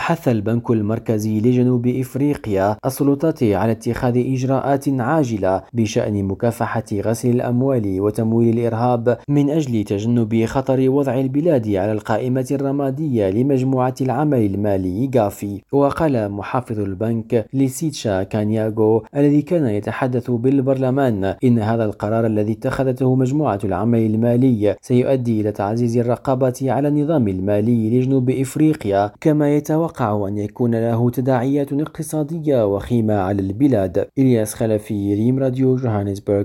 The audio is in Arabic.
حث البنك المركزي لجنوب إفريقيا السلطات على اتخاذ إجراءات عاجلة بشأن مكافحة غسل الأموال وتمويل الإرهاب من أجل تجنب خطر وضع البلاد على القائمة الرمادية لمجموعة العمل المالي غافي. وقال محافظ البنك لسيتشا كانياغو الذي كان يتحدث بالبرلمان إن هذا القرار الذي اتخذته مجموعة العمل المالي سيؤدي إلى تعزيز الرقابة على النظام المالي لجنوب إفريقيا كما يتوقع أن يكون له تداعيات اقتصادية وخيمة على البلاد. إلياس خلفي ريم راديو جوهانسبرغ.